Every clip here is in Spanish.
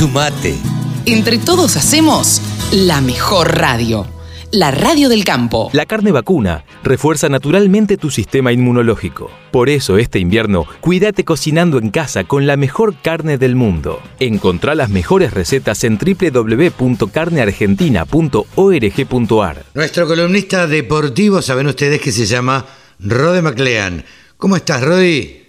Sumate. Entre todos hacemos la mejor radio. La radio del campo. La carne vacuna refuerza naturalmente tu sistema inmunológico. Por eso este invierno, cuídate cocinando en casa con la mejor carne del mundo. Encontrá las mejores recetas en www.carneargentina.org.ar. Nuestro columnista deportivo, saben ustedes que se llama Rode MacLean. ¿Cómo estás, Rodi?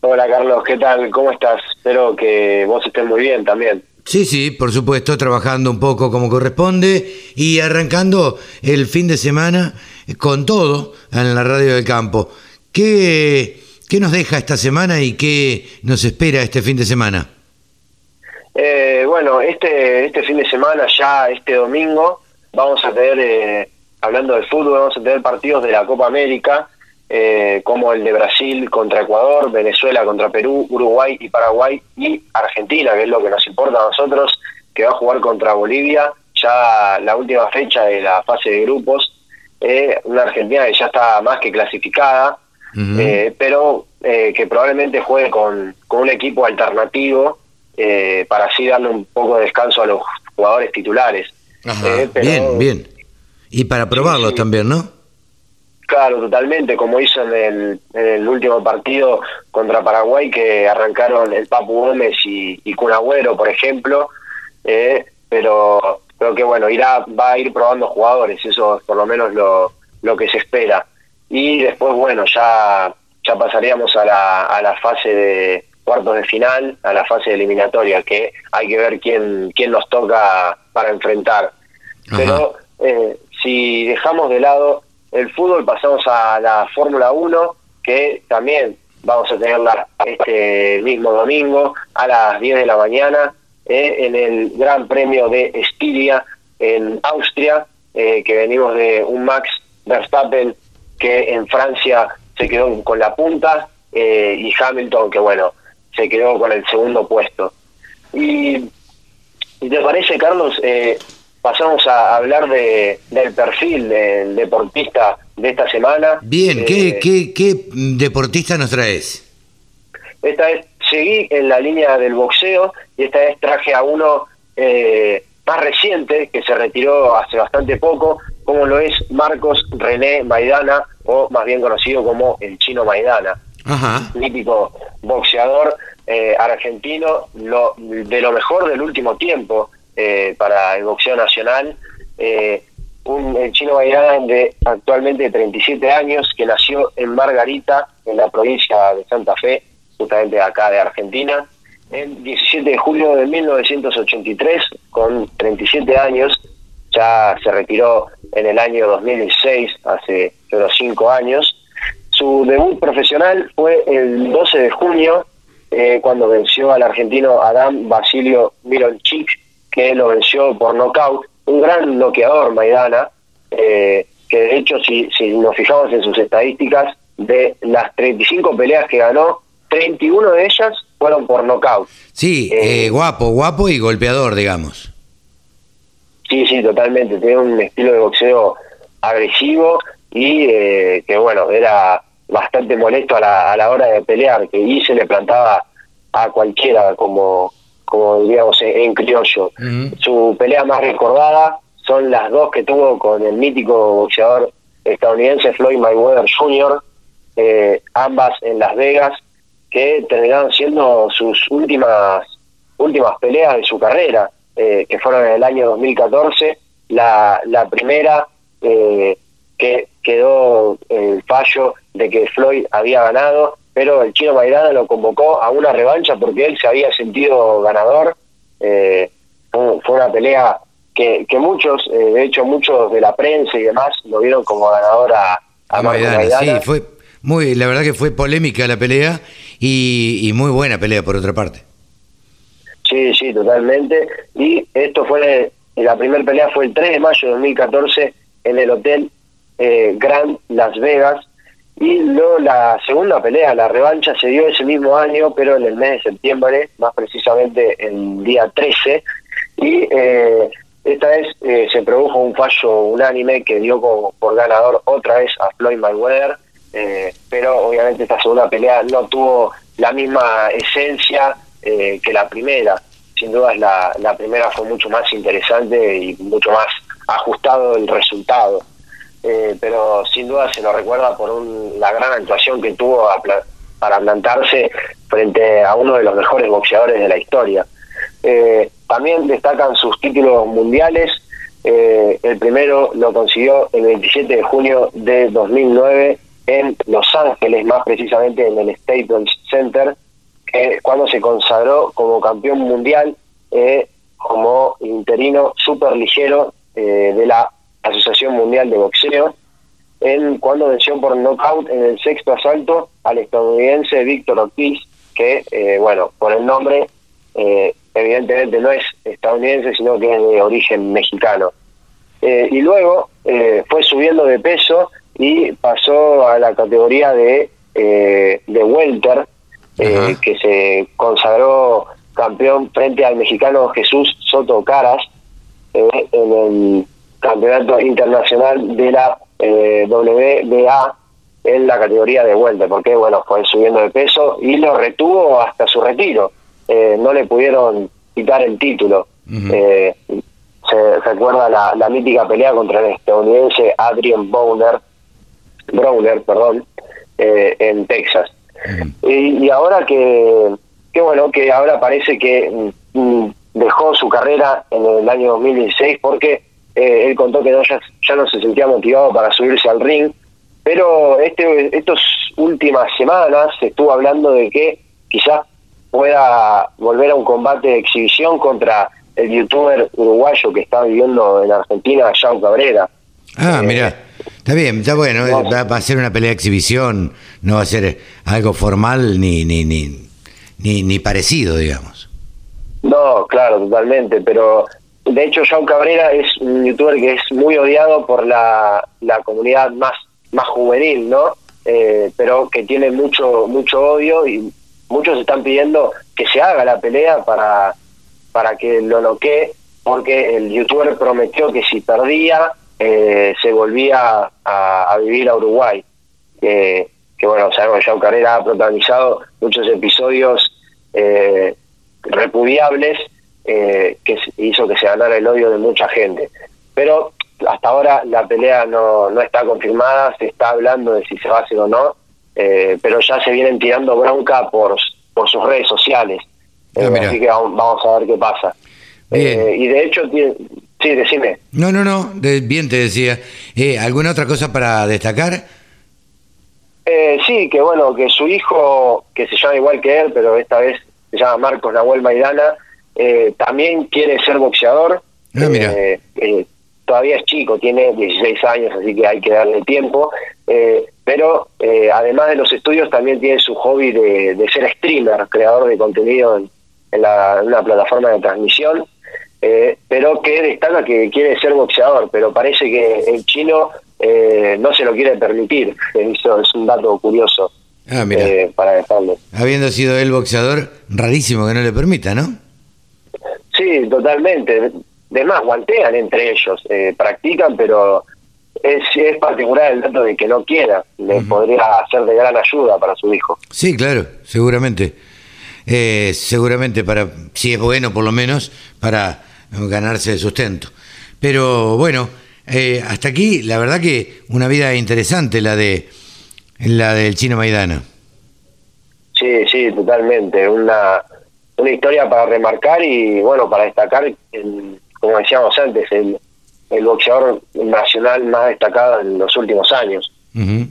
Hola, Carlos, ¿qué tal? ¿Cómo estás? Espero que vos estés muy bien también. Sí, sí, por supuesto, trabajando un poco como corresponde y arrancando el fin de semana con todo en la radio del campo. ¿Qué, qué nos deja esta semana y qué nos espera este fin de semana? Eh, bueno, este, este fin de semana, ya este domingo, vamos a tener, eh, hablando de fútbol, vamos a tener partidos de la Copa América eh, como el de Brasil contra Ecuador, Venezuela contra Perú, Uruguay y Paraguay y Argentina, que es lo que nos importa a nosotros, que va a jugar contra Bolivia, ya la última fecha de la fase de grupos, eh, una Argentina que ya está más que clasificada, eh, pero que probablemente juegue con, con un equipo alternativo para así darle un poco de descanso a los jugadores titulares. bien, bien. Y para probarlos también, ¿no? Claro, totalmente, como hizo en el, último partido contra Paraguay, que arrancaron el Papu Gómez y, y Cunagüero, por ejemplo, eh, pero creo que bueno, irá, va a ir probando jugadores, eso es por lo menos lo, lo que se espera. Y después, bueno, ya, ya pasaríamos a la, a la fase de cuartos de final, a la fase eliminatoria, que hay que ver quién, quién nos toca para enfrentar. Pero eh, si dejamos de lado el fútbol pasamos a la Fórmula 1, que también vamos a tenerla este mismo domingo a las 10 de la mañana eh, en el Gran Premio de Estiria en Austria, eh, que venimos de un Max Verstappen que en Francia se quedó con la punta eh, y Hamilton que bueno, se quedó con el segundo puesto. Y, ¿y te parece, Carlos? Pasamos a hablar de, del perfil del deportista de esta semana. Bien, ¿qué, eh, qué, qué deportista nos traes? Esta vez seguí en la línea del boxeo y esta vez traje a uno eh, más reciente que se retiró hace bastante poco, como lo es Marcos René Maidana, o más bien conocido como el chino Maidana. Ajá. Mítico boxeador eh, argentino, lo, de lo mejor del último tiempo eh, para el boxeo nacional. Eh, un chino Maidana de actualmente 37 años, que nació en Margarita, en la provincia de Santa Fe, justamente acá de Argentina, el 17 de julio de 1983, con 37 años, ya se retiró en el año 2006, hace unos 5 años. Su debut profesional fue el 12 de junio, eh, cuando venció al argentino Adam Basilio Mironchik que lo venció por nocaut, un gran noqueador Maidana, eh, que de hecho si, si nos fijamos en sus estadísticas, de las 35 peleas que ganó, 31 de ellas fueron por nocaut. Sí, eh, eh, guapo, guapo y golpeador, digamos. Sí, sí, totalmente. Tiene un estilo de boxeo agresivo y que, bueno, era bastante molesto a la, a la hora de pelear, que y se le plantaba a cualquiera como como diríamos en criollo. Su pelea más recordada son las dos que tuvo con el mítico boxeador estadounidense Floyd Mayweather Jr., eh, ambas en Las Vegas, que terminaron siendo sus últimas últimas peleas de su carrera, eh, que fueron en el año 2014. La, la primera eh, que quedó el fallo de que Floyd había ganado pero el chino Maidana lo convocó a una revancha porque él se había sentido ganador. Eh, fue, una pelea que, que muchos, eh, de hecho muchos de la prensa y demás, lo vieron como ganador a, a, Maidana. Sí, fue muy, la verdad que fue polémica la pelea y, muy buena pelea por otra parte. Sí, sí, totalmente. Y esto fue, la primera pelea fue el 3 de mayo de 2014 en el Hotel eh, Grand Las Vegas, y luego la segunda pelea, la revancha, se dio ese mismo año, pero en el mes de septiembre, más precisamente el día 13. Y eh, esta vez eh, se produjo un fallo unánime que dio como por ganador otra vez a Floyd Mayweather. Eh, pero obviamente esta segunda pelea no tuvo la misma esencia que la primera. sin duda la, la primera fue mucho más interesante y mucho más ajustado el resultado. Eh, pero sin duda se lo recuerda por un, la gran actuación que tuvo para plantarse frente a uno de los mejores boxeadores de la historia. Eh, también destacan sus títulos mundiales. Eh, el primero lo consiguió el 27 de junio de 2009 en Los Ángeles, más precisamente en el Staples Center, cuando se consagró como campeón mundial como interino super ligero de la Asociación Mundial de Boxeo, en cuando venció por knockout en el sexto asalto al estadounidense Víctor Ortiz, que, eh, bueno, por el nombre, eh, evidentemente no es estadounidense, sino que es de origen mexicano. Eh, y luego fue subiendo de peso y pasó a la categoría de, de welter, que se consagró campeón frente al mexicano Jesús Soto Caras en el campeonato internacional de la eh, WBA en la categoría de vuelta, porque bueno, fue subiendo de peso y lo retuvo hasta su retiro. Eh, no le pudieron quitar el título. eh, se recuerda la, la, mítica pelea contra el estadounidense Adrian Bowner, Browner, perdón, eh, en Texas. y, y, ahora que, que bueno, que ahora parece que mm, dejó su carrera en el año 2016 porque eh, él contó que no, ya, ya no se sentía motivado para subirse al ring, pero este estas últimas semanas se estuvo hablando de que quizás pueda volver a un combate de exhibición contra el youtuber uruguayo que está viviendo en Argentina, Jean Cabrera. Ah, eh, mira, está bien, está bueno, va, va, a ser una pelea de exhibición, no va a ser algo formal ni, ni, ni, ni, ni parecido, digamos. No, claro, totalmente, pero de hecho, João Cabrera es un youtuber que es muy odiado por la, la comunidad más, más juvenil, ¿no? Eh, pero que tiene mucho, mucho odio y muchos están pidiendo que se haga la pelea para, para que lo noquee, porque el youtuber prometió que si perdía, eh, se volvía a, vivir a Uruguay. que bueno, sabemos que Cabrera ha protagonizado muchos episodios eh, repudiables eh, que hizo que se ganara el odio de mucha gente. Pero hasta ahora la pelea no, no está confirmada, se está hablando de si se va a hacer o no, eh, pero ya se vienen tirando bronca por, por sus redes sociales. Eh, ah, así que vamos, a ver qué pasa. Eh, y de hecho, sí, decime. No, no, no, bien te decía. Eh, ¿Alguna otra cosa para destacar? Eh, sí, que bueno, que su hijo, que se llama igual que él, pero esta vez se llama Marcos Nahuel Maidana, eh, también quiere ser boxeador. Ah, eh, eh, todavía es chico, tiene 16 años, así que hay que darle tiempo. Eh, pero además de los estudios, también tiene su hobby de, de ser streamer, creador de contenido en, en, la, una plataforma de transmisión. pero que destaca que quiere ser boxeador, pero parece que el chino no se lo quiere permitir. Eso es un dato curioso ah, mira. para dejarlo. Habiendo sido él boxeador, rarísimo que no le permita, ¿no? Sí, totalmente. De más, guantean entre ellos, eh, practican, pero es, es particular el dato de que no quiera. Le uh -huh. podría ser de gran ayuda para su hijo. Sí, claro, seguramente. Eh, seguramente para, si es bueno por lo menos, para ganarse el sustento. Pero bueno, eh, hasta aquí la verdad que una vida interesante la de la del chino Maidana. Sí, sí, totalmente. Una una historia para remarcar y bueno, para destacar, el, como decíamos antes, el, el, boxeador nacional más destacado en los últimos años. Uh -huh.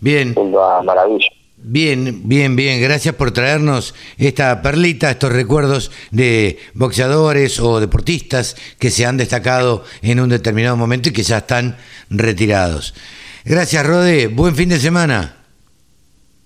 Bien. Junto a Maravilla. Bien, bien, bien. Gracias por traernos esta perlita, estos recuerdos de boxeadores o deportistas que se han destacado en un determinado momento y que ya están retirados. Gracias, Rode. Buen fin de semana.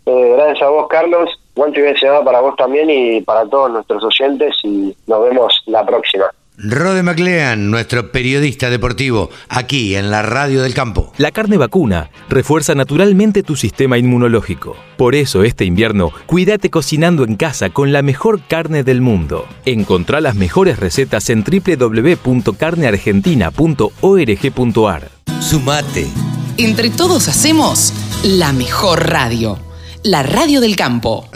Eh, gracias a vos, Carlos. Buen fin de semana para vos también y para todos nuestros oyentes y nos vemos la próxima. Rode MacLean, nuestro periodista deportivo, aquí en la Radio del Campo. La carne vacuna refuerza naturalmente tu sistema inmunológico. Por eso este invierno, cuídate cocinando en casa con la mejor carne del mundo. Encontrá las mejores recetas en www.carneargentina.org.ar. Sumate. Entre todos hacemos la mejor radio, la Radio del Campo.